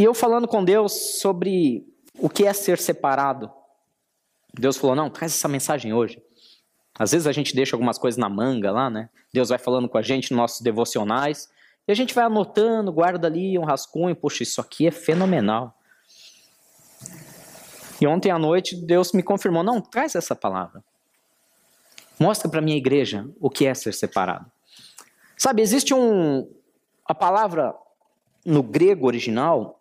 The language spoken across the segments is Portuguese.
E eu falando com Deus sobre o que é ser separado. Deus falou: não, traz essa mensagem hoje. Às vezes a gente deixa algumas coisas na manga lá, né? Deus vai falando com a gente nos nossos devocionais. E a gente vai anotando, guarda ali um rascunho. Poxa, isso aqui é fenomenal. E ontem à noite Deus me confirmou: não, traz essa palavra. Mostra para minha igreja o que é ser separado. Sabe, existe um. A palavra no grego original,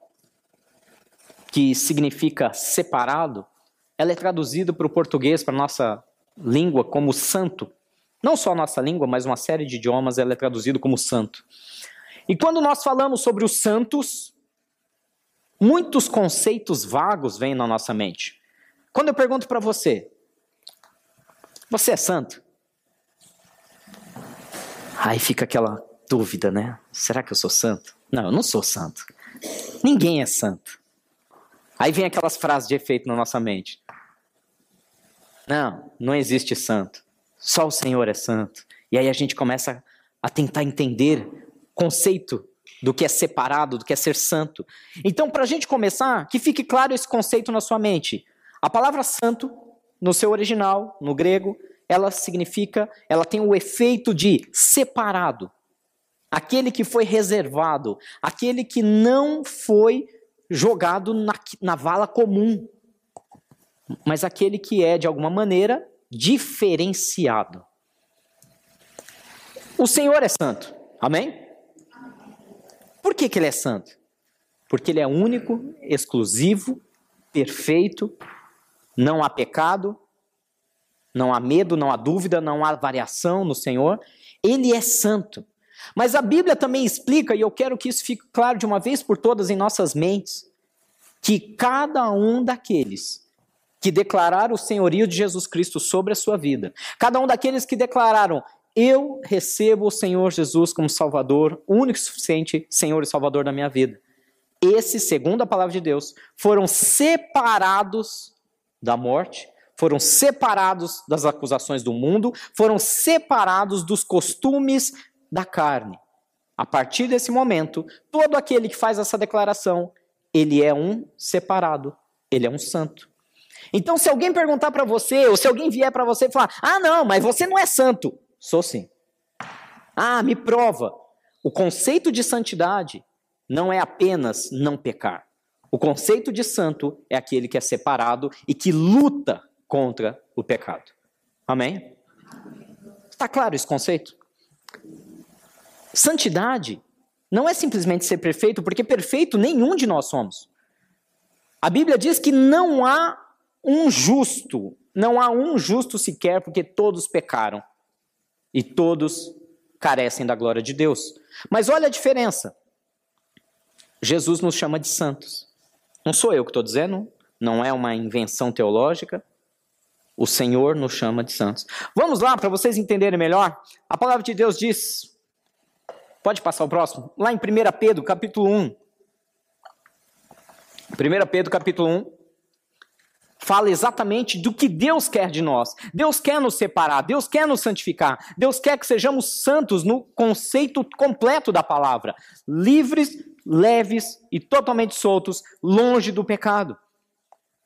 que significa separado, ela é traduzida para o português, para a nossa língua, como santo. Não só a nossa língua, mas uma série de idiomas ela é traduzida como santo. E quando nós falamos sobre os santos, muitos conceitos vagos vêm na nossa mente. Quando eu pergunto para você, você é santo? Aí fica aquela dúvida, né? Será que eu sou santo? Não, eu não sou santo. Ninguém é santo. Aí vem aquelas frases de efeito na nossa mente. Não, não existe santo. Só o Senhor é santo. E aí a gente começa a tentar entender conceito do que é separado, do que é ser santo. Então, para a gente começar, que fique claro esse conceito na sua mente. A palavra santo, no seu original, no grego, ela significa, ela tem o efeito de separado. Aquele que foi reservado, aquele que não foi jogado na, na vala comum, mas aquele que é, de alguma maneira, diferenciado. O Senhor é santo, amém? Por que, que ele é santo? Porque ele é único, exclusivo, perfeito, não há pecado, não há medo, não há dúvida, não há variação no Senhor. Ele é santo. Mas a Bíblia também explica, e eu quero que isso fique claro de uma vez por todas em nossas mentes, que cada um daqueles que declararam o senhorio de Jesus Cristo sobre a sua vida, cada um daqueles que declararam eu recebo o Senhor Jesus como Salvador, único e suficiente Senhor e Salvador da minha vida. Esses, segundo a palavra de Deus, foram separados da morte, foram separados das acusações do mundo, foram separados dos costumes da carne. A partir desse momento, todo aquele que faz essa declaração, ele é um separado, ele é um santo. Então, se alguém perguntar para você, ou se alguém vier para você e falar: "Ah, não, mas você não é santo", sou sim. Ah, me prova. O conceito de santidade não é apenas não pecar. O conceito de santo é aquele que é separado e que luta contra o pecado. Amém? Está claro esse conceito? Santidade não é simplesmente ser perfeito, porque perfeito nenhum de nós somos. A Bíblia diz que não há um justo, não há um justo sequer, porque todos pecaram e todos carecem da glória de Deus. Mas olha a diferença. Jesus nos chama de santos. Não sou eu que estou dizendo, não é uma invenção teológica. O Senhor nos chama de santos. Vamos lá para vocês entenderem melhor. A palavra de Deus diz Pode passar o próximo? Lá em 1 Pedro, capítulo 1. 1 Pedro, capítulo 1, fala exatamente do que Deus quer de nós. Deus quer nos separar, Deus quer nos santificar, Deus quer que sejamos santos no conceito completo da palavra, livres, leves e totalmente soltos, longe do pecado.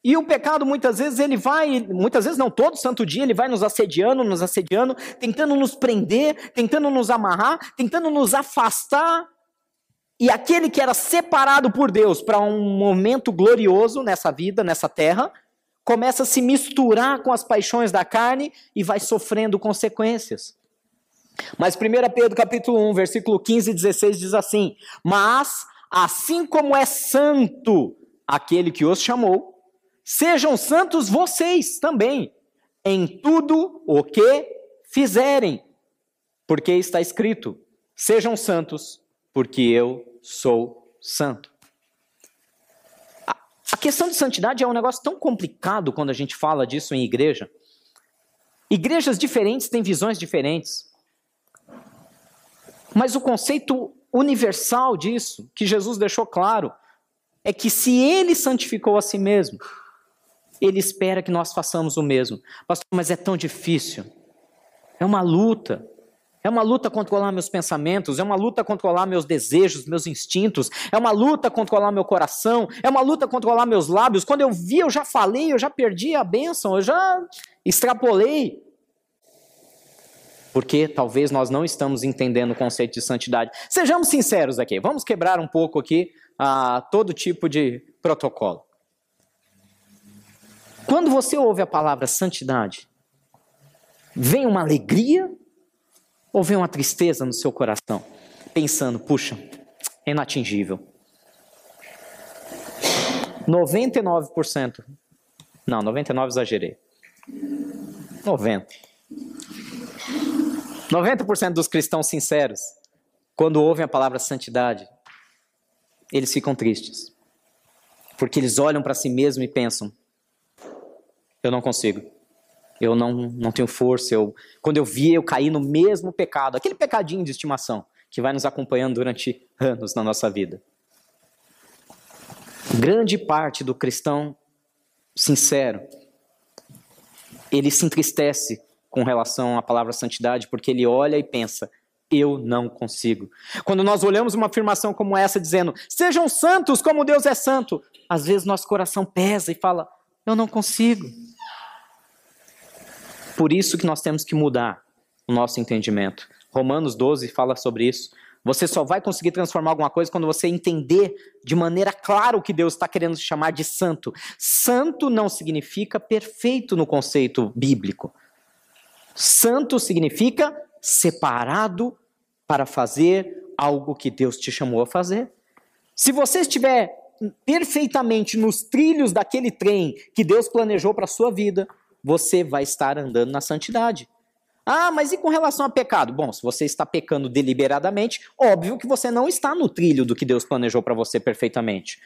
E o pecado muitas vezes ele vai, muitas vezes não, todo santo dia ele vai nos assediando, nos assediando, tentando nos prender, tentando nos amarrar, tentando nos afastar. E aquele que era separado por Deus para um momento glorioso nessa vida, nessa terra, começa a se misturar com as paixões da carne e vai sofrendo consequências. Mas 1 Pedro capítulo 1, versículo 15 e 16 diz assim: "Mas assim como é santo aquele que os chamou, Sejam santos vocês também, em tudo o que fizerem, porque está escrito: sejam santos, porque eu sou santo. A questão de santidade é um negócio tão complicado quando a gente fala disso em igreja. Igrejas diferentes têm visões diferentes. Mas o conceito universal disso, que Jesus deixou claro, é que se ele santificou a si mesmo, ele espera que nós façamos o mesmo. Pastor, mas é tão difícil. É uma luta. É uma luta controlar meus pensamentos, é uma luta controlar meus desejos, meus instintos, é uma luta controlar meu coração, é uma luta controlar meus lábios. Quando eu vi, eu já falei, eu já perdi a bênção, eu já extrapolei. Porque talvez nós não estamos entendendo o conceito de santidade. Sejamos sinceros aqui, vamos quebrar um pouco aqui a uh, todo tipo de protocolo. Quando você ouve a palavra santidade, vem uma alegria ou vem uma tristeza no seu coração, pensando, puxa, é inatingível. 99%. Não, 99 exagerei. 90. 90% dos cristãos sinceros, quando ouvem a palavra santidade, eles ficam tristes. Porque eles olham para si mesmos e pensam: eu não consigo eu não, não tenho força. Eu, quando eu vi, eu caí no mesmo pecado, aquele pecadinho de estimação que vai nos acompanhando durante anos na nossa vida. Grande parte do cristão sincero, ele se entristece com relação à palavra santidade, porque ele olha e pensa: eu não consigo. Quando nós olhamos uma afirmação como essa, dizendo, sejam santos como Deus é santo, às vezes nosso coração pesa e fala, eu não consigo. Por isso que nós temos que mudar o nosso entendimento. Romanos 12 fala sobre isso. Você só vai conseguir transformar alguma coisa quando você entender de maneira clara o que Deus está querendo chamar de santo. Santo não significa perfeito no conceito bíblico. Santo significa separado para fazer algo que Deus te chamou a fazer. Se você estiver perfeitamente nos trilhos daquele trem que Deus planejou para a sua vida, você vai estar andando na santidade. Ah, mas e com relação a pecado? Bom, se você está pecando deliberadamente, óbvio que você não está no trilho do que Deus planejou para você perfeitamente.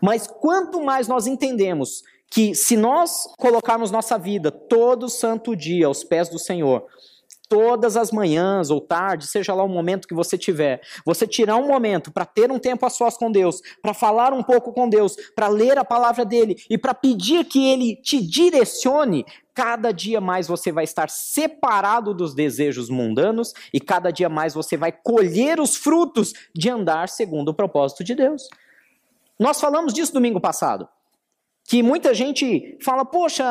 Mas quanto mais nós entendemos que se nós colocarmos nossa vida todo santo dia aos pés do Senhor, todas as manhãs ou tarde, seja lá o momento que você tiver, você tirar um momento para ter um tempo a sós com Deus, para falar um pouco com Deus, para ler a palavra dele e para pedir que ele te direcione, cada dia mais você vai estar separado dos desejos mundanos e cada dia mais você vai colher os frutos de andar segundo o propósito de Deus. Nós falamos disso domingo passado que muita gente fala, poxa,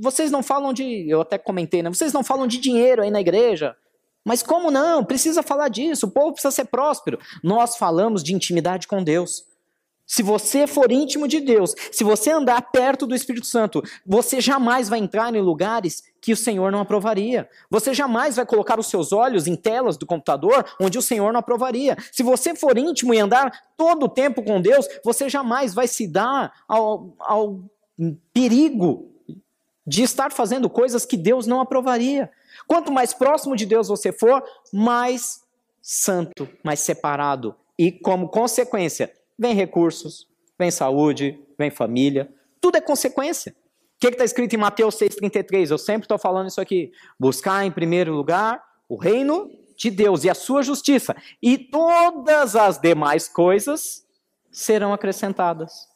vocês não falam de. Eu até comentei, né? Vocês não falam de dinheiro aí na igreja. Mas como não? Precisa falar disso, o povo precisa ser próspero. Nós falamos de intimidade com Deus. Se você for íntimo de Deus, se você andar perto do Espírito Santo, você jamais vai entrar em lugares que o Senhor não aprovaria. Você jamais vai colocar os seus olhos em telas do computador onde o Senhor não aprovaria. Se você for íntimo e andar todo o tempo com Deus, você jamais vai se dar ao, ao perigo de estar fazendo coisas que Deus não aprovaria. Quanto mais próximo de Deus você for, mais santo, mais separado e, como consequência, Vem recursos, vem saúde, vem família, tudo é consequência. Que está escrito em Mateus 6,33? Eu sempre estou falando isso aqui. Buscar em primeiro lugar o reino de Deus e a sua justiça, e todas as demais coisas serão acrescentadas.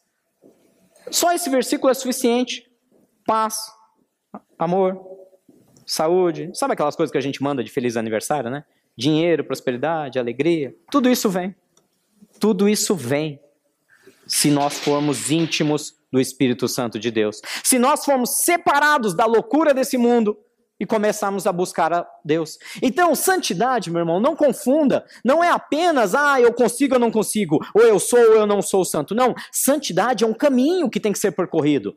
Só esse versículo é suficiente. Paz, amor, saúde. Sabe aquelas coisas que a gente manda de feliz aniversário, né? Dinheiro, prosperidade, alegria. Tudo isso vem. Tudo isso vem se nós formos íntimos do Espírito Santo de Deus. Se nós formos separados da loucura desse mundo e começarmos a buscar a Deus. Então, santidade, meu irmão, não confunda. Não é apenas, ah, eu consigo ou não consigo, ou eu sou ou eu não sou santo. Não. Santidade é um caminho que tem que ser percorrido.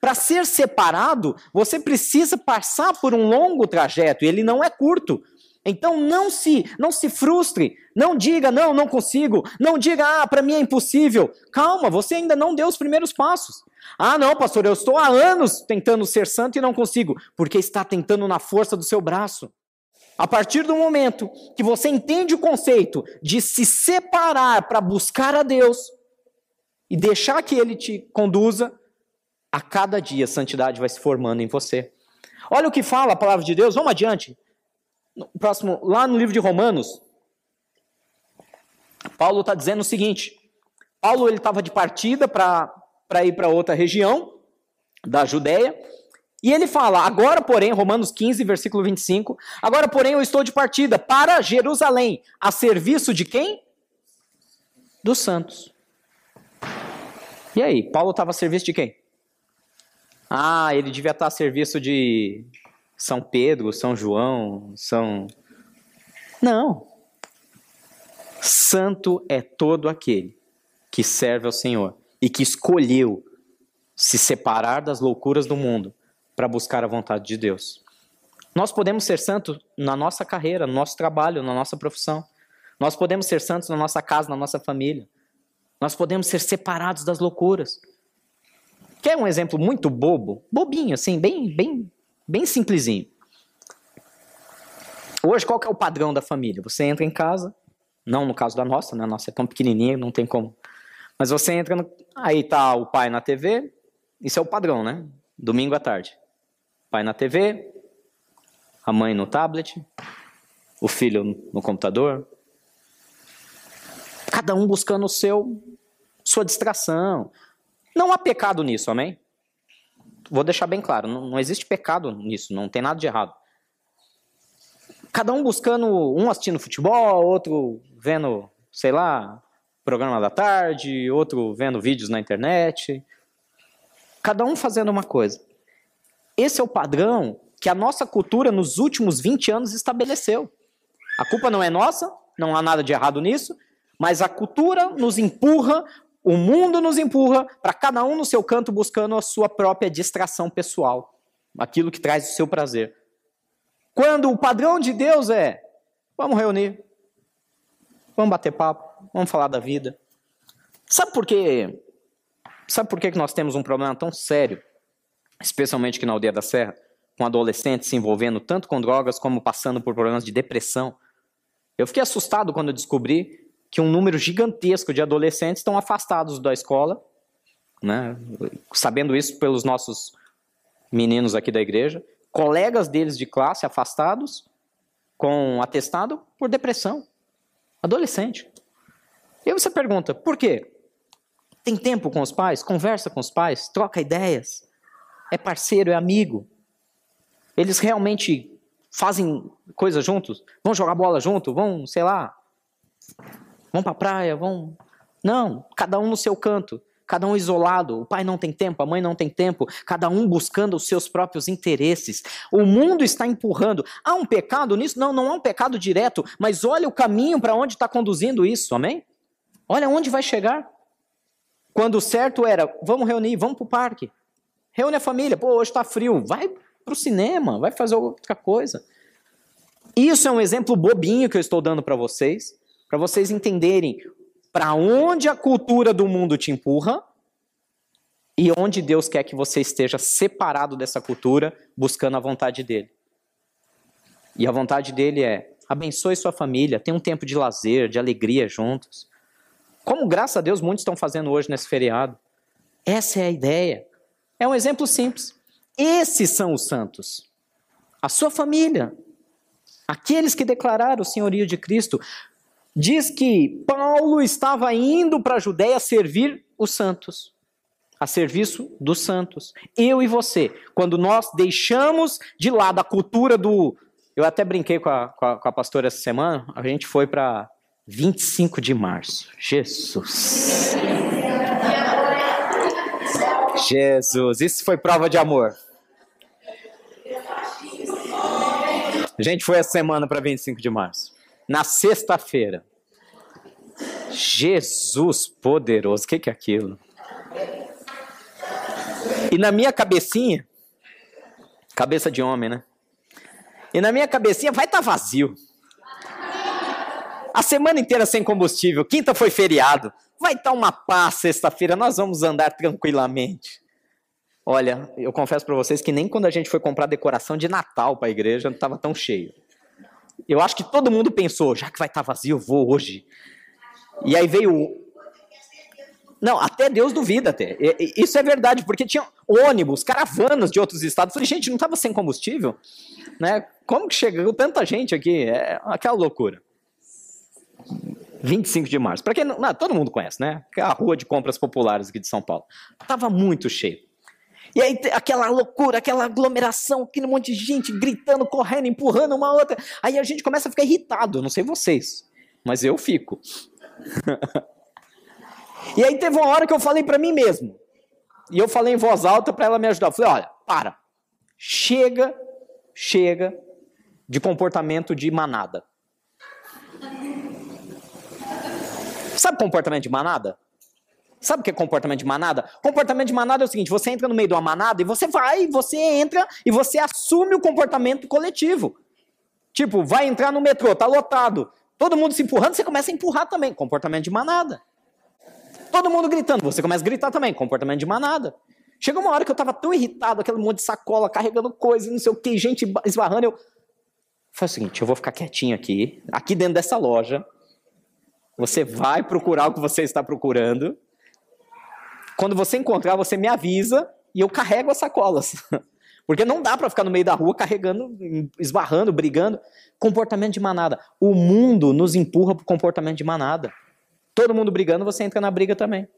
Para ser separado, você precisa passar por um longo trajeto, e ele não é curto. Então não se, não se frustre, não diga não, não consigo, não diga ah, para mim é impossível. Calma, você ainda não deu os primeiros passos. Ah, não, pastor, eu estou há anos tentando ser santo e não consigo, porque está tentando na força do seu braço. A partir do momento que você entende o conceito de se separar para buscar a Deus e deixar que ele te conduza, a cada dia a santidade vai se formando em você. Olha o que fala a palavra de Deus, vamos adiante. Próximo, lá no livro de Romanos, Paulo está dizendo o seguinte: Paulo ele estava de partida para ir para outra região da Judéia E ele fala: agora, porém, Romanos 15, versículo 25, agora, porém, eu estou de partida para Jerusalém, a serviço de quem? Dos santos. E aí, Paulo estava a serviço de quem? Ah, ele devia estar a serviço de São Pedro, São João, São. Não. Santo é todo aquele que serve ao Senhor e que escolheu se separar das loucuras do mundo para buscar a vontade de Deus. Nós podemos ser santos na nossa carreira, no nosso trabalho, na nossa profissão. Nós podemos ser santos na nossa casa, na nossa família. Nós podemos ser separados das loucuras. Quer um exemplo muito bobo? Bobinho, assim, bem, bem, bem simplesinho. Hoje, qual que é o padrão da família? Você entra em casa, não no caso da nossa, né? A nossa é tão pequenininha, não tem como. Mas você entra, no... aí tá o pai na TV, isso é o padrão, né? Domingo à tarde. Pai na TV, a mãe no tablet, o filho no computador. Cada um buscando o seu, sua distração, não há pecado nisso, amém? Vou deixar bem claro, não, não existe pecado nisso, não tem nada de errado. Cada um buscando, um assistindo futebol, outro vendo, sei lá, programa da tarde, outro vendo vídeos na internet. Cada um fazendo uma coisa. Esse é o padrão que a nossa cultura nos últimos 20 anos estabeleceu. A culpa não é nossa, não há nada de errado nisso, mas a cultura nos empurra o mundo nos empurra para cada um no seu canto buscando a sua própria distração pessoal, aquilo que traz o seu prazer. Quando o padrão de Deus é: vamos reunir, vamos bater papo, vamos falar da vida. Sabe por quê? Sabe por que nós temos um problema tão sério, especialmente aqui na Aldeia da Serra, com adolescentes se envolvendo tanto com drogas como passando por problemas de depressão? Eu fiquei assustado quando eu descobri que um número gigantesco de adolescentes estão afastados da escola, né? sabendo isso pelos nossos meninos aqui da igreja, colegas deles de classe afastados, com atestado por depressão. Adolescente. E aí você pergunta, por quê? Tem tempo com os pais? Conversa com os pais? Troca ideias? É parceiro, é amigo? Eles realmente fazem coisas juntos? Vão jogar bola junto? Vão, sei lá, Vão para a praia, vão. Não, cada um no seu canto, cada um isolado. O pai não tem tempo, a mãe não tem tempo, cada um buscando os seus próprios interesses. O mundo está empurrando. Há um pecado nisso? Não, não há um pecado direto, mas olha o caminho para onde está conduzindo isso, amém? Olha onde vai chegar. Quando o certo era, vamos reunir, vamos para o parque. Reúne a família, pô, hoje está frio, vai para o cinema, vai fazer outra coisa. Isso é um exemplo bobinho que eu estou dando para vocês, para vocês entenderem para onde a cultura do mundo te empurra e onde Deus quer que você esteja separado dessa cultura, buscando a vontade dele. E a vontade dele é: abençoe sua família, tenha um tempo de lazer, de alegria juntos. Como, graças a Deus, muitos estão fazendo hoje nesse feriado. Essa é a ideia. É um exemplo simples. Esses são os santos. A sua família. Aqueles que declararam o senhorio de Cristo diz que Paulo estava indo para a Judéia servir os santos, a serviço dos santos. Eu e você, quando nós deixamos de lado a cultura do. Eu até brinquei com a, com a, com a pastora essa semana, a gente foi para 25 de março. Jesus. Jesus, isso foi prova de amor. A gente foi essa semana para 25 de março na sexta-feira. Jesus poderoso, o que, que é aquilo? E na minha cabecinha, cabeça de homem, né? E na minha cabecinha vai estar tá vazio. A semana inteira sem combustível, quinta foi feriado, vai estar tá uma paz sexta-feira, nós vamos andar tranquilamente. Olha, eu confesso para vocês que nem quando a gente foi comprar decoração de Natal para a igreja não estava tão cheio. Eu acho que todo mundo pensou, já que vai estar tá vazio, eu vou hoje. E aí veio. Não, até Deus duvida até. Isso é verdade, porque tinha ônibus, caravanas de outros estados. Eu falei, gente, não estava sem combustível? Né? Como que chegou tanta gente aqui? É aquela loucura. 25 de março. Para quem não, não, todo mundo conhece, né? A rua de compras populares aqui de São Paulo. Tava muito cheio. E aí aquela loucura, aquela aglomeração, aquele monte de gente gritando, correndo, empurrando uma outra. Aí a gente começa a ficar irritado, não sei vocês, mas eu fico. e aí teve uma hora que eu falei para mim mesmo. E eu falei em voz alta para ela me ajudar. Eu falei: "Olha, para. Chega, chega de comportamento de manada. Sabe comportamento de manada? Sabe o que é comportamento de manada? Comportamento de manada é o seguinte: você entra no meio de uma manada e você vai, você entra e você assume o comportamento coletivo. Tipo, vai entrar no metrô, tá lotado. Todo mundo se empurrando, você começa a empurrar também. Comportamento de manada. Todo mundo gritando, você começa a gritar também. Comportamento de manada. Chegou uma hora que eu tava tão irritado, aquele monte de sacola, carregando coisa, não sei o que, gente esbarrando. Eu falei o seguinte: eu vou ficar quietinho aqui, aqui dentro dessa loja. Você vai procurar o que você está procurando. Quando você encontrar, você me avisa e eu carrego as sacolas. Porque não dá para ficar no meio da rua carregando, esbarrando, brigando. Comportamento de manada. O mundo nos empurra para o comportamento de manada. Todo mundo brigando, você entra na briga também.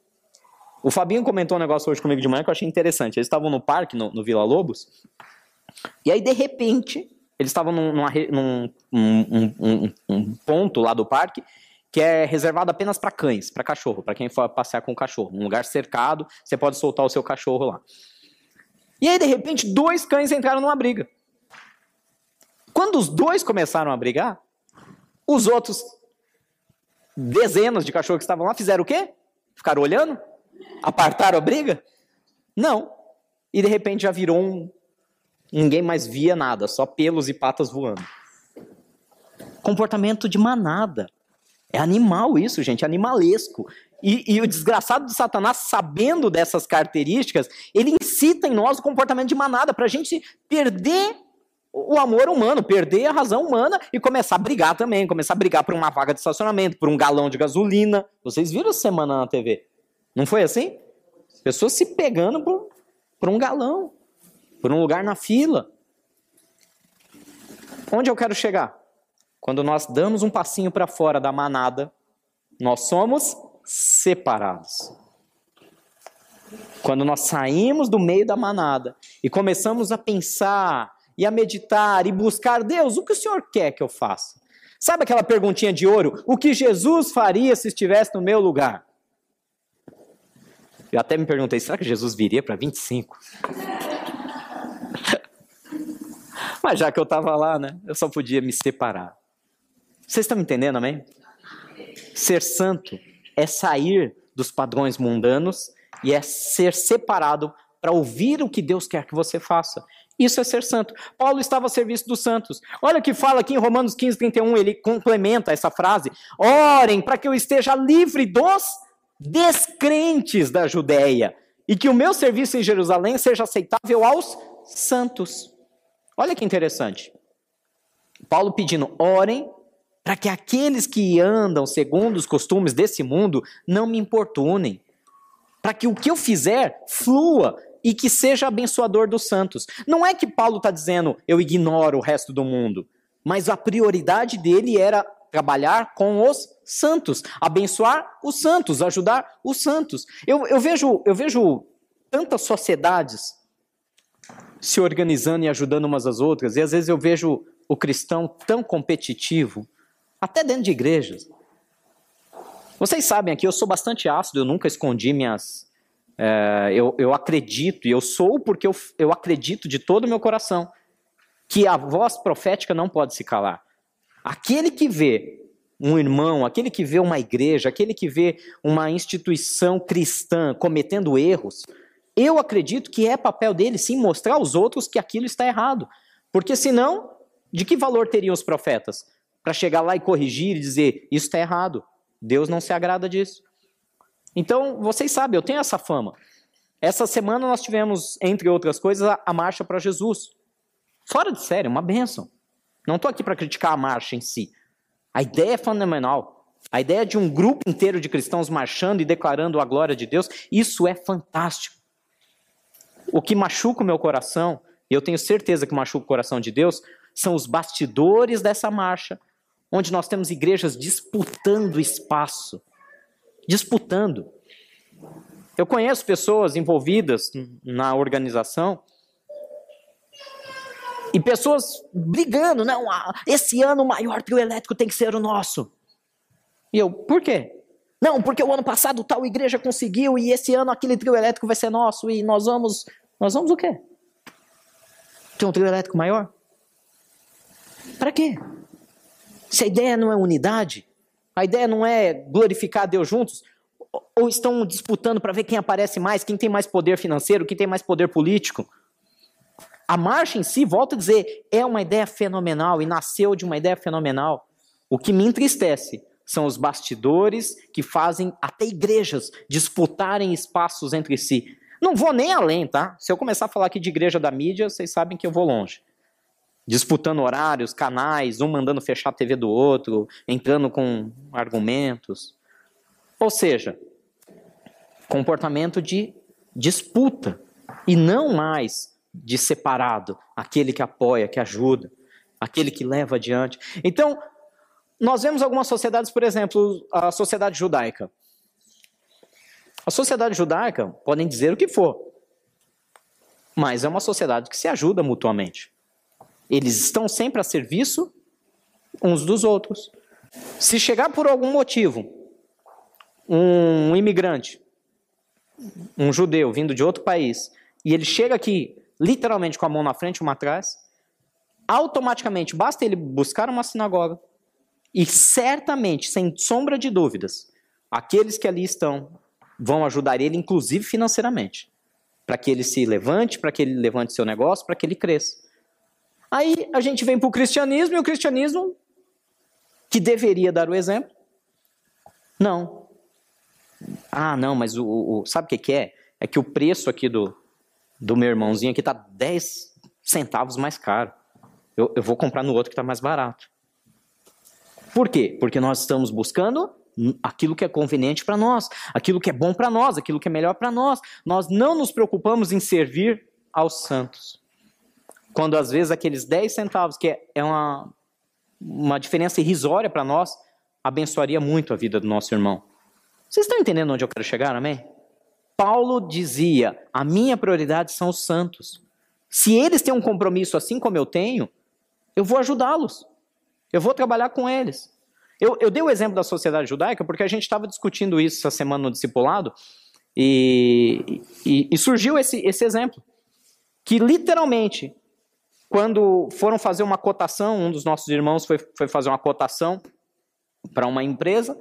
O Fabinho comentou um negócio hoje comigo de manhã que eu achei interessante. Eles estavam no parque, no, no Vila Lobos, e aí, de repente, eles estavam num, num um, um, um, ponto lá do parque que é reservado apenas para cães, para cachorro, para quem for passear com o cachorro. Um lugar cercado, você pode soltar o seu cachorro lá. E aí, de repente, dois cães entraram numa briga. Quando os dois começaram a brigar, os outros dezenas de cachorros que estavam lá fizeram o quê? Ficaram olhando? Apartaram a briga? Não. E de repente já virou um. Ninguém mais via nada, só pelos e patas voando. Comportamento de manada. É animal isso, gente, é animalesco. E, e, o desgraçado de Satanás, sabendo dessas características, ele incita em nós o comportamento de manada, para a gente perder o amor humano, perder a razão humana e começar a brigar também, começar a brigar por uma vaga de estacionamento, por um galão de gasolina. Vocês viram semana na TV? Não foi assim? Pessoas se pegando por, por um galão, por um lugar na fila. Onde eu quero chegar? Quando nós damos um passinho para fora da manada, nós somos separados. Quando nós saímos do meio da manada e começamos a pensar e a meditar e buscar, Deus, o que o Senhor quer que eu faça? Sabe aquela perguntinha de ouro? O que Jesus faria se estivesse no meu lugar? Eu até me perguntei, será que Jesus viria para 25? Mas já que eu estava lá, né, eu só podia me separar. Vocês estão me entendendo, amém? Ser santo é sair dos padrões mundanos e é ser separado para ouvir o que Deus quer que você faça. Isso é ser santo. Paulo estava a serviço dos santos. Olha o que fala aqui em Romanos 15, 31, ele complementa essa frase. Orem para que eu esteja livre dos descrentes da Judéia e que o meu serviço em Jerusalém seja aceitável aos santos. Olha que interessante. Paulo pedindo, orem para que aqueles que andam segundo os costumes desse mundo não me importunem, para que o que eu fizer flua e que seja abençoador dos santos. Não é que Paulo está dizendo eu ignoro o resto do mundo, mas a prioridade dele era trabalhar com os santos, abençoar os santos, ajudar os santos. Eu, eu, vejo, eu vejo tantas sociedades se organizando e ajudando umas às outras, e às vezes eu vejo o cristão tão competitivo, até dentro de igrejas. Vocês sabem aqui, eu sou bastante ácido, eu nunca escondi minhas. É, eu, eu acredito, e eu sou porque eu, eu acredito de todo o meu coração, que a voz profética não pode se calar. Aquele que vê um irmão, aquele que vê uma igreja, aquele que vê uma instituição cristã cometendo erros, eu acredito que é papel dele sim mostrar aos outros que aquilo está errado. Porque senão, de que valor teriam os profetas? Para chegar lá e corrigir e dizer: isso está errado, Deus não se agrada disso. Então, vocês sabem, eu tenho essa fama. Essa semana nós tivemos, entre outras coisas, a, marcha para Jesus. Fora de série, uma benção. Não estou aqui para criticar a marcha em si. A ideia é fenomenal. A ideia de um grupo inteiro de cristãos marchando e declarando a glória de Deus, isso é fantástico. O que machuca o meu coração, e eu tenho certeza que machuca o coração de Deus, são os bastidores dessa marcha, onde nós temos igrejas disputando espaço. Disputando. Eu conheço pessoas envolvidas na organização e pessoas brigando, não, esse ano o maior trio elétrico tem que ser o nosso. E eu, por quê? Não, porque o ano passado tal igreja conseguiu e esse ano aquele trio elétrico vai ser nosso e nós vamos, nós vamos o quê? Ter um trio elétrico maior? Para quê? Se a ideia não é unidade, a ideia não é glorificar Deus juntos, ou estão disputando para ver quem aparece mais, quem tem mais poder financeiro, quem tem mais poder político. A marcha em si, volto a dizer, é uma ideia fenomenal e nasceu de uma ideia fenomenal. O que me entristece são os bastidores que fazem até igrejas disputarem espaços entre si. Não vou nem além, tá? Se eu começar a falar aqui de igreja da mídia, vocês sabem que eu vou longe. Disputando horários, canais, um mandando fechar a TV do outro, entrando com argumentos. Ou seja, comportamento de disputa e não mais de separado, aquele que apoia, que ajuda, aquele que leva adiante. Então, nós vemos algumas sociedades, por exemplo, a sociedade judaica. A sociedade judaica podem dizer o que for, mas é uma sociedade que se ajuda mutuamente. Eles estão sempre a serviço uns dos outros. Se chegar por algum motivo um imigrante, um judeu vindo de outro país, e ele chega aqui literalmente com a mão na frente e uma atrás, automaticamente basta ele buscar uma sinagoga e certamente, sem sombra de dúvidas, aqueles que ali estão vão ajudar ele, inclusive financeiramente, para que ele se levante, para que ele levante seu negócio, para que ele cresça. Aí a gente vem para o cristianismo e o cristianismo, que deveria dar o exemplo, não. Ah, não, mas o, o sabe o que, que é? É que o preço aqui do, do meu irmãozinho aqui está 10 centavos mais caro. Eu, eu vou comprar no outro que está mais barato. Por quê? Porque nós estamos buscando aquilo que é conveniente para nós, aquilo que é bom para nós, aquilo que é melhor para nós. Nós não nos preocupamos em servir aos santos. Quando às vezes aqueles 10 centavos, que é, é uma, uma diferença irrisória para nós, abençoaria muito a vida do nosso irmão. Vocês estão entendendo onde eu quero chegar, amém? Paulo dizia: a minha prioridade são os santos. Se eles têm um compromisso assim como eu tenho, eu vou ajudá-los. Eu vou trabalhar com eles. Eu, eu dei o exemplo da sociedade judaica porque a gente estava discutindo isso essa semana no discipulado e, e, e surgiu esse, esse exemplo. Que literalmente, quando foram fazer uma cotação, um dos nossos irmãos foi, foi fazer uma cotação para uma empresa,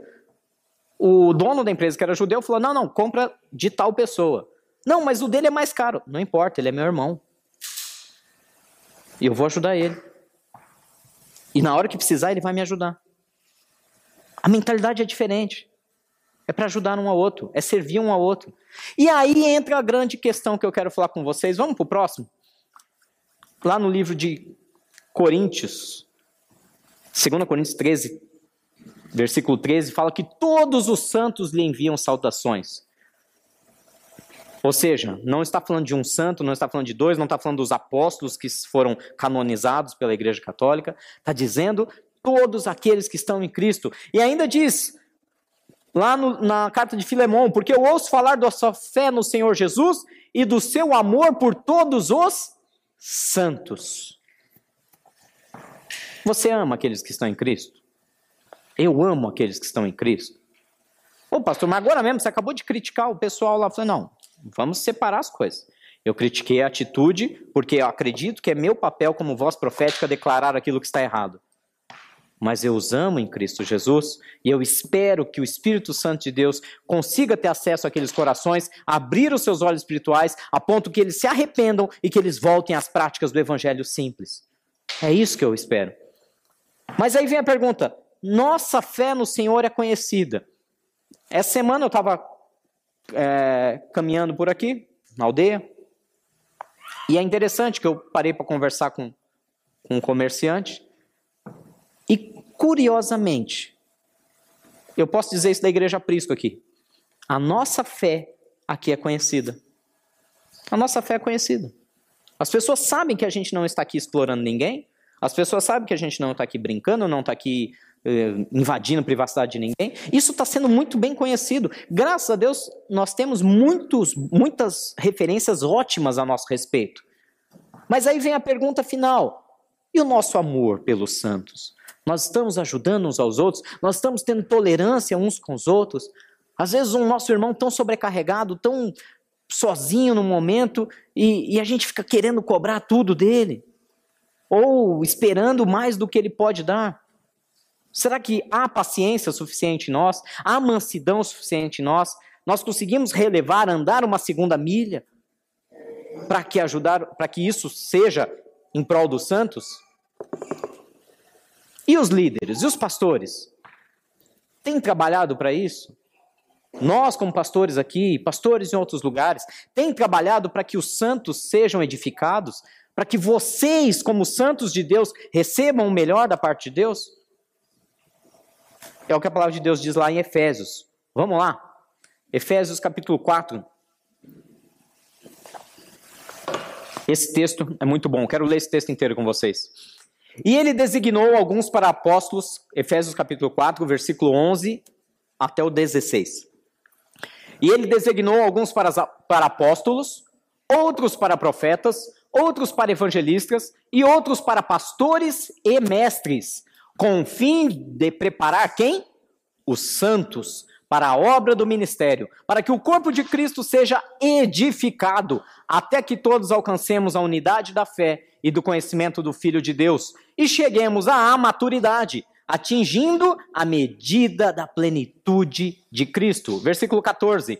o dono da empresa, que era judeu, falou: não, não, compra de tal pessoa. Não, mas o dele é mais caro. Não importa, ele é meu irmão. E eu vou ajudar ele. E na hora que precisar, ele vai me ajudar. A mentalidade é diferente. É para ajudar um ao outro, é servir um ao outro. E aí entra a grande questão que eu quero falar com vocês. Vamos para o próximo? Lá no livro de Coríntios, 2 Coríntios 13, versículo 13, fala que todos os santos lhe enviam saudações. Ou seja, não está falando de um santo, não está falando de dois, não está falando dos apóstolos que foram canonizados pela Igreja Católica, está dizendo todos aqueles que estão em Cristo. E ainda diz, lá no, na carta de Filemão, porque eu ouço falar da sua fé no Senhor Jesus e do seu amor por todos os santos. Você ama aqueles que estão em Cristo? Eu amo aqueles que estão em Cristo. Ô pastor, mas agora mesmo você acabou de criticar o pessoal lá. Falei, não, Vamos separar as coisas. Eu critiquei a atitude porque eu acredito que é meu papel como voz profética declarar aquilo que está errado. Mas eu os amo em Cristo Jesus e eu espero que o Espírito Santo de Deus consiga ter acesso àqueles corações, abrir os seus olhos espirituais, a ponto que eles se arrependam e que eles voltem às práticas do Evangelho simples. É isso que eu espero. Mas aí vem a pergunta: nossa fé no Senhor é conhecida. Essa semana eu estava é, caminhando por aqui, na aldeia, e é interessante que eu parei para conversar com, com um comerciante, curiosamente, eu posso dizer isso da Igreja Prisco aqui, a nossa fé aqui é conhecida. A nossa fé é conhecida. As pessoas sabem que a gente não está aqui explorando ninguém, as pessoas sabem que a gente não está aqui brincando, não está aqui eh, invadindo a privacidade de ninguém. Isso está sendo muito bem conhecido. Graças a Deus, nós temos muitos, muitas referências ótimas a nosso respeito. Mas aí vem a pergunta final: e o nosso amor pelos santos? Nós estamos ajudando uns aos outros? Nós estamos tendo tolerância uns com os outros? Às vezes, um nosso irmão tão sobrecarregado, tão sozinho no momento, e, e a gente fica querendo cobrar tudo dele, ou esperando mais do que ele pode dar. Será que há paciência suficiente em nós? Há mansidão suficiente em nós? Nós conseguimos relevar, andar uma segunda milha para que ajudar, para que isso seja em prol dos santos? E os líderes, e os pastores? Têm trabalhado para isso? Nós, como pastores aqui, pastores em outros lugares, têm trabalhado para que os santos sejam edificados? Para que vocês, como santos de Deus, recebam o melhor da parte de Deus? É o que a palavra de Deus diz lá em Efésios. Vamos lá. Efésios capítulo 4. Esse texto é muito bom. Quero ler esse texto inteiro com vocês. E ele designou alguns para apóstolos, Efésios capítulo 4, versículo 11 até o 16. E ele designou alguns para, para apóstolos, outros para profetas, outros para evangelistas e outros para pastores e mestres, com o fim de preparar quem? Os santos para a obra do ministério, para que o corpo de Cristo seja edificado, até que todos alcancemos a unidade da fé e do conhecimento do Filho de Deus e cheguemos à maturidade, atingindo a medida da plenitude de Cristo. Versículo 14.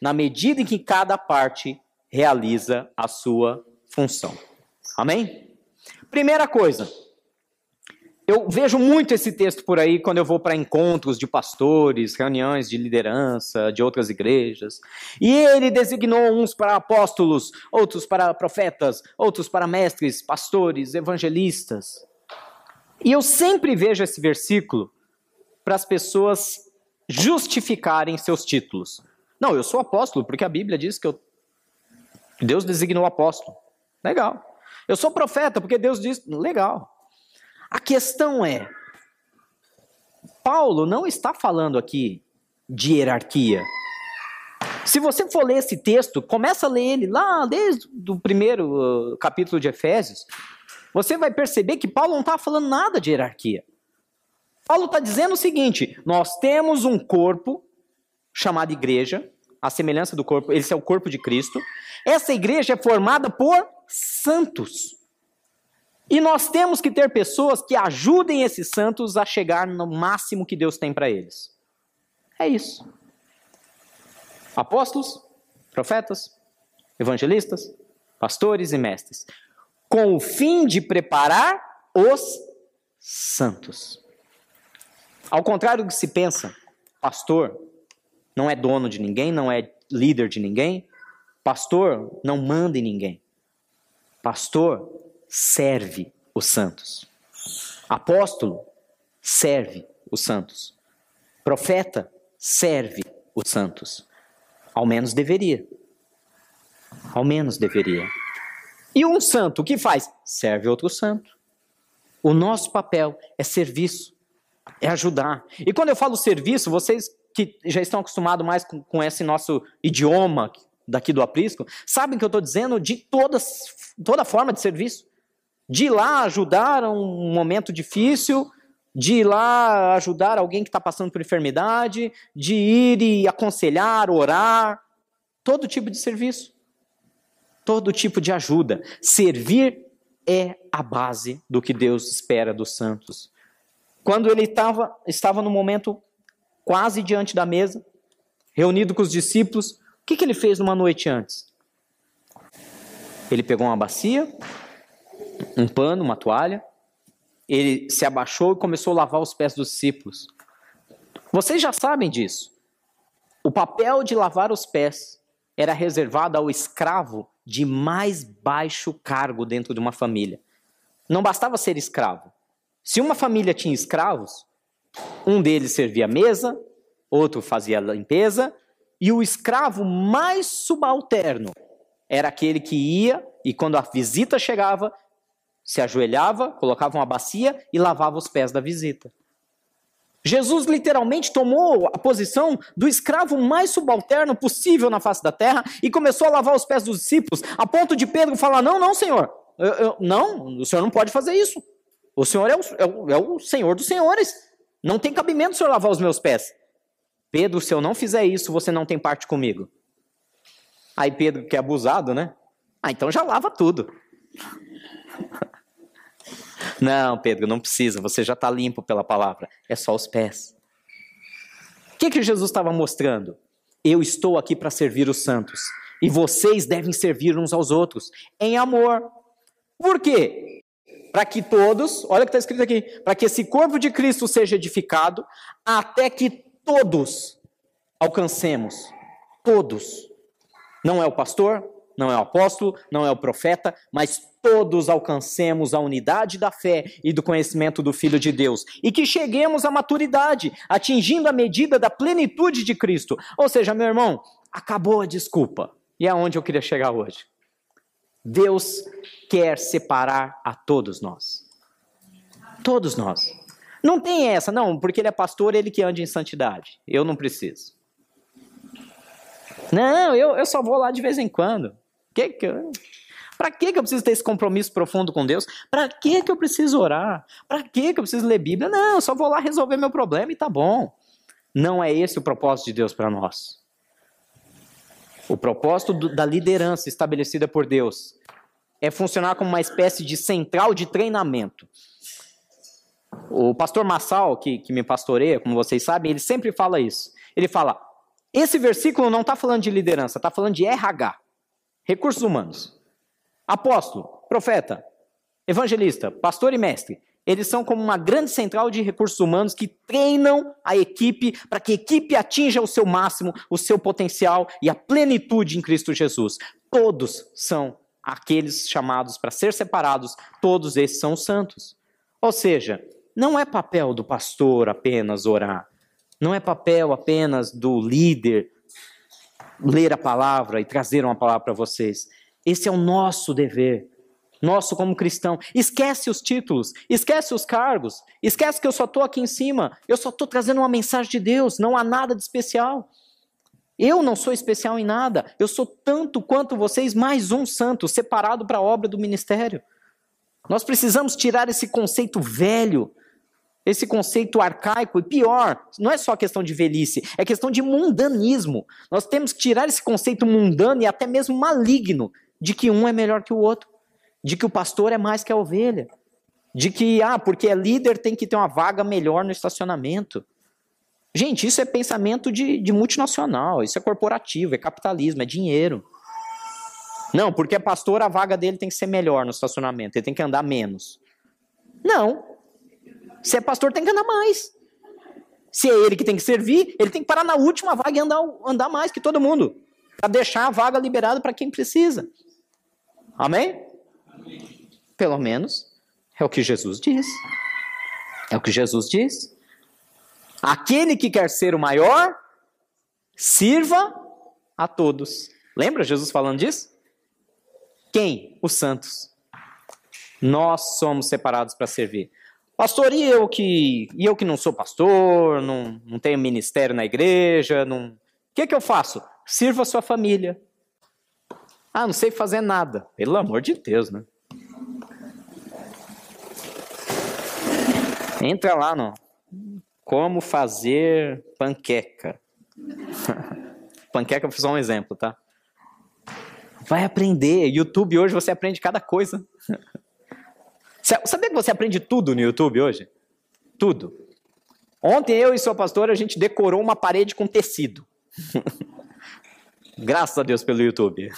na medida em que cada parte realiza a sua função. Amém? Primeira coisa, eu vejo muito esse texto por aí quando eu vou para encontros de pastores, reuniões de liderança de outras igrejas. E ele designou uns para apóstolos, outros para profetas, outros para mestres, pastores, evangelistas. E eu sempre vejo esse versículo para as pessoas justificarem seus títulos. Não, eu sou apóstolo porque a Bíblia diz que eu... Deus designou apóstolo. Legal. Eu sou profeta porque Deus diz. Legal. A questão é: Paulo não está falando aqui de hierarquia. Se você for ler esse texto, começa a ler ele lá desde o primeiro uh, capítulo de Efésios, você vai perceber que Paulo não está falando nada de hierarquia. Paulo está dizendo o seguinte: nós temos um corpo chamada igreja, a semelhança do corpo, esse é o corpo de Cristo. Essa igreja é formada por santos. E nós temos que ter pessoas que ajudem esses santos a chegar no máximo que Deus tem para eles. É isso. Apóstolos, profetas, evangelistas, pastores e mestres, com o fim de preparar os santos. Ao contrário do que se pensa, pastor, não é dono de ninguém, não é líder de ninguém. Pastor não manda em ninguém. Pastor serve os santos. Apóstolo serve os santos. Profeta serve os santos. Ao menos deveria. Ao menos deveria. E um santo, o que faz? Serve outro santo. O nosso papel é serviço, é ajudar. E quando eu falo serviço, vocês que já estão acostumados mais com, com esse nosso idioma daqui do aprisco, sabem que eu estou dizendo de todas, toda forma de serviço. De ir lá ajudar um momento difícil, de ir lá ajudar alguém que está passando por enfermidade, de ir e aconselhar, orar, todo tipo de serviço, todo tipo de ajuda. Servir é a base do que Deus espera dos santos. Quando ele tava, estava no momento quase diante da mesa, reunido com os discípulos. O que, que ele fez numa noite antes? Ele pegou uma bacia, um pano, uma toalha, ele se abaixou e começou a lavar os pés dos discípulos. Vocês já sabem disso. O papel de lavar os pés era reservado ao escravo de mais baixo cargo dentro de uma família. Não bastava ser escravo. Se uma família tinha escravos, um deles servia a mesa, outro fazia a limpeza, e o escravo mais subalterno era aquele que ia e, quando a visita chegava, se ajoelhava, colocava uma bacia e lavava os pés da visita. Jesus literalmente tomou a posição do escravo mais subalterno possível na face da terra e começou a lavar os pés dos discípulos, a ponto de Pedro falar: Não, não, Senhor, eu, eu, não, o Senhor não pode fazer isso. O Senhor é o, é, o, é o Senhor dos senhores. Não tem cabimento o Senhor lavar os meus pés. Pedro, se eu não fizer isso, você não tem parte comigo. Aí Pedro, que é abusado, né? Ah, então já lava tudo. Não, Pedro, não precisa, você já está limpo pela palavra, é só os pés. O que, que Jesus estava mostrando? Eu estou aqui para servir os santos, e vocês devem servir uns aos outros, em amor. Por quê? Para que todos, olha o que está escrito aqui, para que esse corpo de Cristo seja edificado, até que todos alcancemos, todos. Não é o pastor, não é o apóstolo, não é o profeta, mas todos alcancemos a unidade da fé e do conhecimento do Filho de Deus e que cheguemos à maturidade, atingindo a medida da plenitude de Cristo. Ou seja, meu irmão, acabou a desculpa. E é eu queria chegar hoje. Deus quer separar a todos nós. Todos nós. Não tem essa, não, porque ele é pastor, ele que anda em santidade. Eu não preciso. Não, eu, eu só vou lá de vez em quando. Que que eu... Para que, que eu preciso ter esse compromisso profundo com Deus? Para que, que eu preciso orar? Para que, que eu preciso ler Bíblia? Não, eu só vou lá resolver meu problema e tá bom. Não é esse o propósito de Deus para nós. O propósito do, da liderança estabelecida por Deus é funcionar como uma espécie de central de treinamento. O pastor Massal, que, que me pastoreia, como vocês sabem, ele sempre fala isso. Ele fala: esse versículo não está falando de liderança, está falando de RH. Recursos humanos. Apóstolo, profeta, evangelista, pastor e mestre. Eles são como uma grande central de recursos humanos que treinam a equipe para que a equipe atinja o seu máximo, o seu potencial e a plenitude em Cristo Jesus. Todos são aqueles chamados para ser separados, todos esses são santos. Ou seja, não é papel do pastor apenas orar, não é papel apenas do líder ler a palavra e trazer uma palavra para vocês. Esse é o nosso dever, nosso como cristão. Esquece os títulos, esquece os cargos, esquece que eu só estou aqui em cima, eu só estou trazendo uma mensagem de Deus, não há nada de especial. Eu não sou especial em nada, eu sou tanto quanto vocês, mais um santo, separado para a obra do ministério. Nós precisamos tirar esse conceito velho esse conceito arcaico, e pior, não é só questão de velhice, é questão de mundanismo. Nós temos que tirar esse conceito mundano e até mesmo maligno de que um é melhor que o outro, de que o pastor é mais que a ovelha, de que, ah, porque é líder tem que ter uma vaga melhor no estacionamento. Gente, isso é pensamento de, de multinacional, isso é corporativo, é capitalismo, é dinheiro. Não, porque é pastor, a vaga dele tem que ser melhor no estacionamento, ele tem que andar menos. Não, se é pastor, tem que andar mais. Se é ele que tem que servir, ele tem que parar na última vaga e andar, andar mais que todo mundo. Para deixar a vaga liberada para quem precisa. Amém? Pelo menos é o que Jesus diz. É o que Jesus diz. Aquele que quer ser o maior, sirva a todos. Lembra Jesus falando disso? Quem? Os santos. Nós somos separados para servir. Pastor, e eu que, e eu que não sou pastor, não, não tenho ministério na igreja, não... o que, que eu faço? Sirva a sua família. Ah, não sei fazer nada. Pelo amor de Deus, né? Entra lá no como fazer panqueca. panqueca foi só um exemplo, tá? Vai aprender. YouTube hoje você aprende cada coisa. Sabia que você aprende tudo no YouTube hoje? Tudo. Ontem eu e sua pastora a gente decorou uma parede com tecido. Graças a Deus pelo YouTube.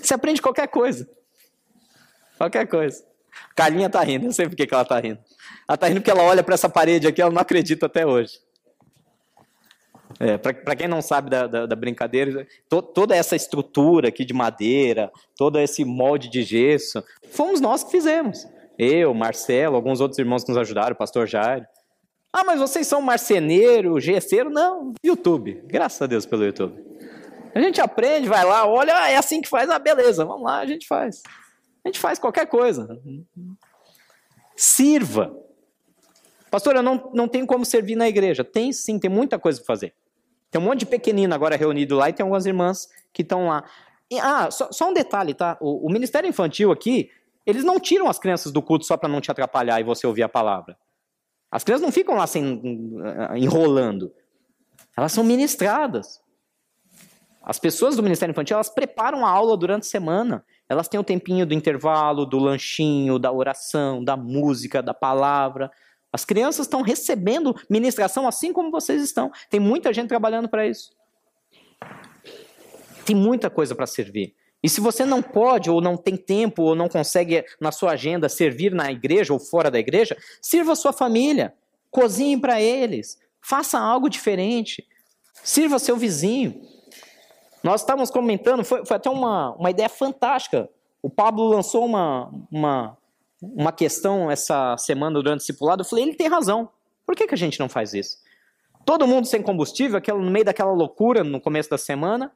você aprende qualquer coisa. Qualquer coisa. Carlinha tá rindo, eu sei por que ela tá rindo. Ela tá rindo porque ela olha para essa parede aqui, ela não acredita até hoje. É, para quem não sabe da, da, da brincadeira, to, toda essa estrutura aqui de madeira, todo esse molde de gesso, fomos nós que fizemos. Eu, Marcelo, alguns outros irmãos que nos ajudaram, o pastor Jairo. Ah, mas vocês são marceneiro, gesseiro? Não, YouTube. Graças a Deus pelo YouTube. A gente aprende, vai lá, olha, ah, é assim que faz, ah, beleza, vamos lá, a gente faz. A gente faz qualquer coisa. Sirva. Pastor, eu não, não tenho como servir na igreja. Tem sim, tem muita coisa para fazer. Tem um monte de pequenino agora reunido lá e tem algumas irmãs que estão lá. E, ah, só, só, um detalhe, tá? O, o, Ministério Infantil aqui, eles não tiram as crianças do culto só para não te atrapalhar e você ouvir a palavra. As crianças não ficam lá sem, enrolando. Elas são ministradas. As pessoas do Ministério Infantil, elas preparam a aula durante a semana. Elas têm o tempinho do intervalo, do lanchinho, da oração, da música, da palavra. As crianças estão recebendo ministração assim como vocês estão. Tem muita gente trabalhando para isso. Tem muita coisa para servir. E se você não pode, ou não tem tempo, ou não consegue na sua agenda servir na igreja ou fora da igreja, sirva a sua família. Cozinhe para eles. Faça algo diferente. Sirva seu vizinho. Nós estávamos comentando, foi, foi até uma, uma ideia fantástica. O Pablo lançou uma, uma, uma questão essa semana durante o discipulado, eu falei, ele tem razão. Por que, que a gente não faz isso? Todo mundo sem combustível, aquela, no meio daquela loucura no começo da semana.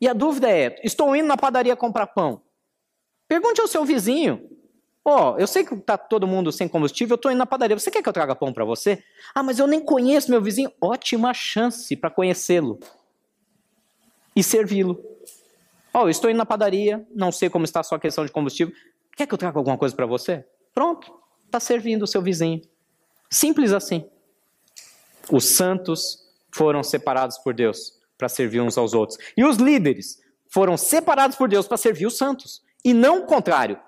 E a dúvida é: estou indo na padaria comprar pão. Pergunte ao seu vizinho. Ó, oh, eu sei que está todo mundo sem combustível, eu estou indo na padaria. Você quer que eu traga pão para você? Ah, mas eu nem conheço meu vizinho. Ótima chance para conhecê-lo e servi-lo. Ó, oh, estou indo na padaria, não sei como está a sua questão de combustível. Quer que eu traga alguma coisa para você? Pronto, está servindo o seu vizinho. Simples assim. Os santos foram separados por Deus para servir uns aos outros. E os líderes foram separados por Deus para servir os santos. E não o contrário.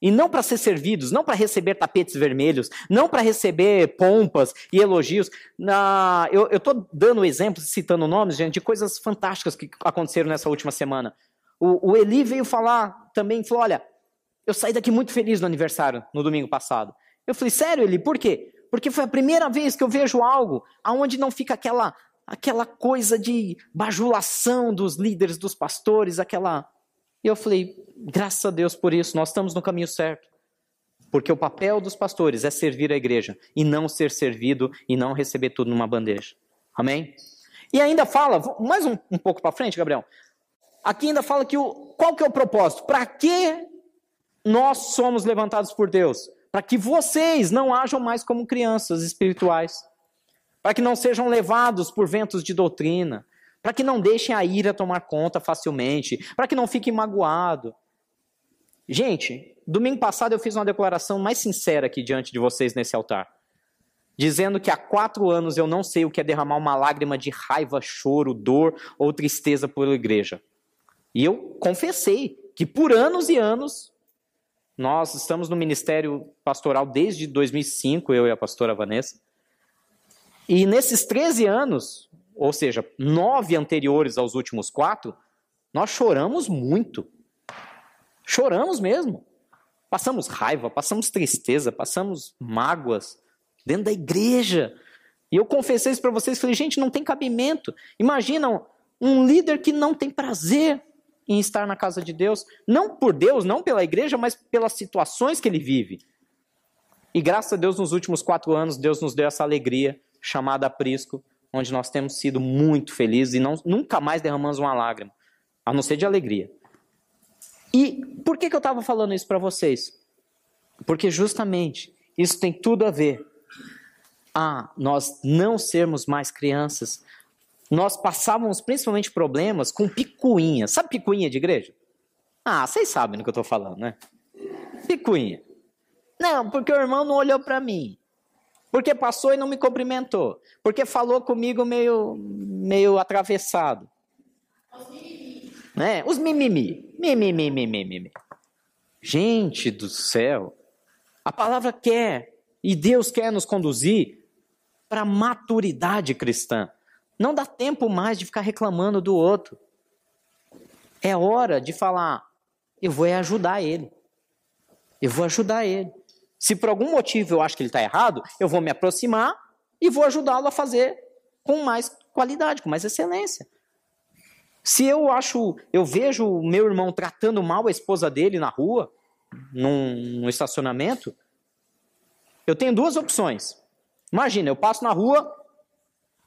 E não para ser servidos, não para receber tapetes vermelhos, não para receber pompas e elogios. Na, eu estou dando exemplos, citando nomes, gente, de coisas fantásticas que aconteceram nessa última semana. O, o Eli veio falar também, falou: olha, eu saí daqui muito feliz no aniversário, no domingo passado. Eu falei, sério, Eli, por quê? Porque foi a primeira vez que eu vejo algo aonde não fica aquela aquela coisa de bajulação dos líderes, dos pastores, aquela. E eu falei, graças a Deus por isso, nós estamos no caminho certo. Porque o papel dos pastores é servir a igreja e não ser servido e não receber tudo numa bandeja. Amém? E ainda fala, mais um, um pouco para frente, Gabriel. Aqui ainda fala que o, qual que é o propósito? Para que nós somos levantados por Deus para que vocês não hajam mais como crianças espirituais, para que não sejam levados por ventos de doutrina, para que não deixem a ira tomar conta facilmente, para que não fiquem magoados. Gente, domingo passado eu fiz uma declaração mais sincera aqui diante de vocês nesse altar, dizendo que há quatro anos eu não sei o que é derramar uma lágrima de raiva, choro, dor ou tristeza pela igreja. E eu confessei que por anos e anos nós estamos no ministério pastoral desde 2005, eu e a pastora Vanessa. E nesses 13 anos, ou seja, nove anteriores aos últimos quatro, nós choramos muito. Choramos mesmo. Passamos raiva, passamos tristeza, passamos mágoas dentro da igreja. E eu confessei isso para vocês, falei, gente, não tem cabimento. Imagina um líder que não tem prazer em estar na casa de Deus, não por Deus, não pela igreja, mas pelas situações que ele vive. E graças a Deus, nos últimos quatro anos, Deus nos deu essa alegria chamada aprisco, onde nós temos sido muito felizes e não, nunca mais derramamos uma lágrima, a não ser de alegria. E por que, que eu estava falando isso para vocês? Porque justamente isso tem tudo a ver a nós não sermos mais crianças, nós passávamos principalmente problemas com picuinha. Sabe picuinha de igreja? Ah, vocês sabem do que eu estou falando, né? Picuinha. Não, porque o irmão não olhou para mim. Porque passou e não me cumprimentou. Porque falou comigo meio, meio atravessado. Os mimimi. Né? Os mimimi. Mimimi, mimimi. Gente do céu. A palavra quer e Deus quer nos conduzir para maturidade cristã. Não dá tempo mais de ficar reclamando do outro. É hora de falar, eu vou ajudar ele. Eu vou ajudar ele. Se por algum motivo eu acho que ele está errado, eu vou me aproximar e vou ajudá-lo a fazer com mais qualidade, com mais excelência. Se eu acho, eu vejo o meu irmão tratando mal a esposa dele na rua, num, num estacionamento, eu tenho duas opções. Imagina, eu passo na rua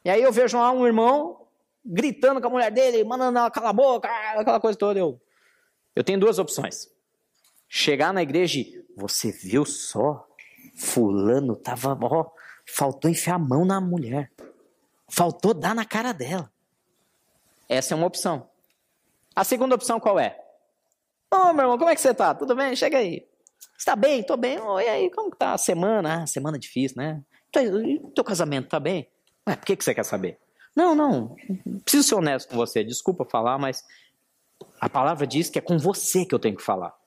e aí eu vejo lá um irmão gritando com a mulher dele, mandando ela calar a boca, aquela coisa toda. Eu, eu tenho duas opções. Chegar na igreja e, você viu só? Fulano tava, ó, faltou enfiar a mão na mulher. Faltou dar na cara dela. Essa é uma opção. A segunda opção qual é? Ô, oh, meu irmão, como é que você tá? Tudo bem? Chega aí. Está bem? Tô bem. Oh, e aí, como que tá a semana? Ah, semana difícil, né? Teu casamento tá bem? Ué, por que, que você quer saber? Não, não. Preciso ser honesto com você. Desculpa falar, mas a palavra diz que é com você que eu tenho que falar.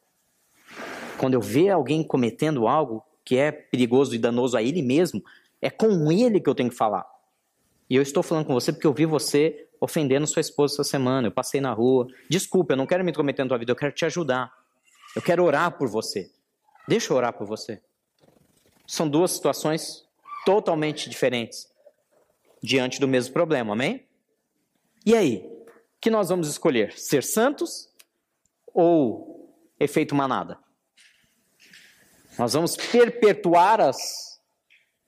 Quando eu ver alguém cometendo algo que é perigoso e danoso a ele mesmo, é com ele que eu tenho que falar. E eu estou falando com você porque eu vi você ofendendo sua esposa essa semana. Eu passei na rua. Desculpa, eu não quero me intrometer na tua vida, eu quero te ajudar. Eu quero orar por você. Deixa eu orar por você. São duas situações totalmente diferentes diante do mesmo problema, amém? E aí? Que nós vamos escolher? Ser santos ou efeito manada? Nós vamos perpetuar as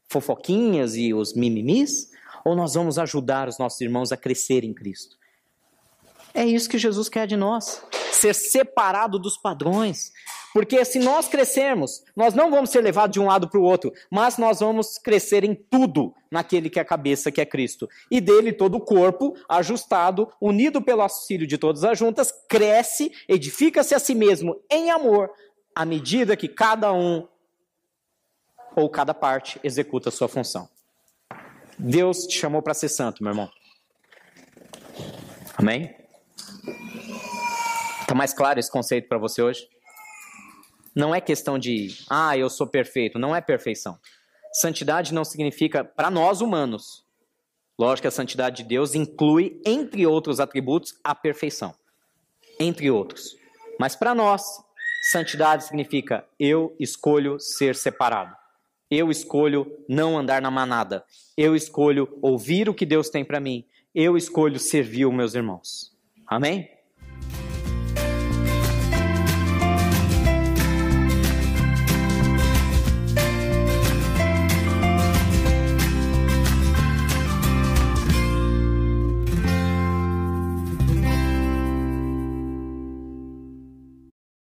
fofoquinhas e os mimimis? ou nós vamos ajudar os nossos irmãos a crescer em Cristo? É isso que Jesus quer de nós, ser separado dos padrões. Porque se nós crescermos, nós não vamos ser levados de um lado para o outro, mas nós vamos crescer em tudo naquele que é a cabeça, que é Cristo. E dele todo o corpo, ajustado, unido pelo auxílio de todas as juntas, cresce, edifica-se a si mesmo em amor, à medida que cada um ou cada parte executa a sua função. Deus te chamou para ser santo, meu irmão. Amém? Está mais claro esse conceito para você hoje? Não é questão de, ah, eu sou perfeito. Não é perfeição. Santidade não significa, para nós humanos, lógico que a santidade de Deus inclui, entre outros atributos, a perfeição. Entre outros. Mas para nós, santidade significa eu escolho ser separado. Eu escolho não andar na manada. Eu escolho ouvir o que Deus tem para mim. Eu escolho servir os meus irmãos. Amém?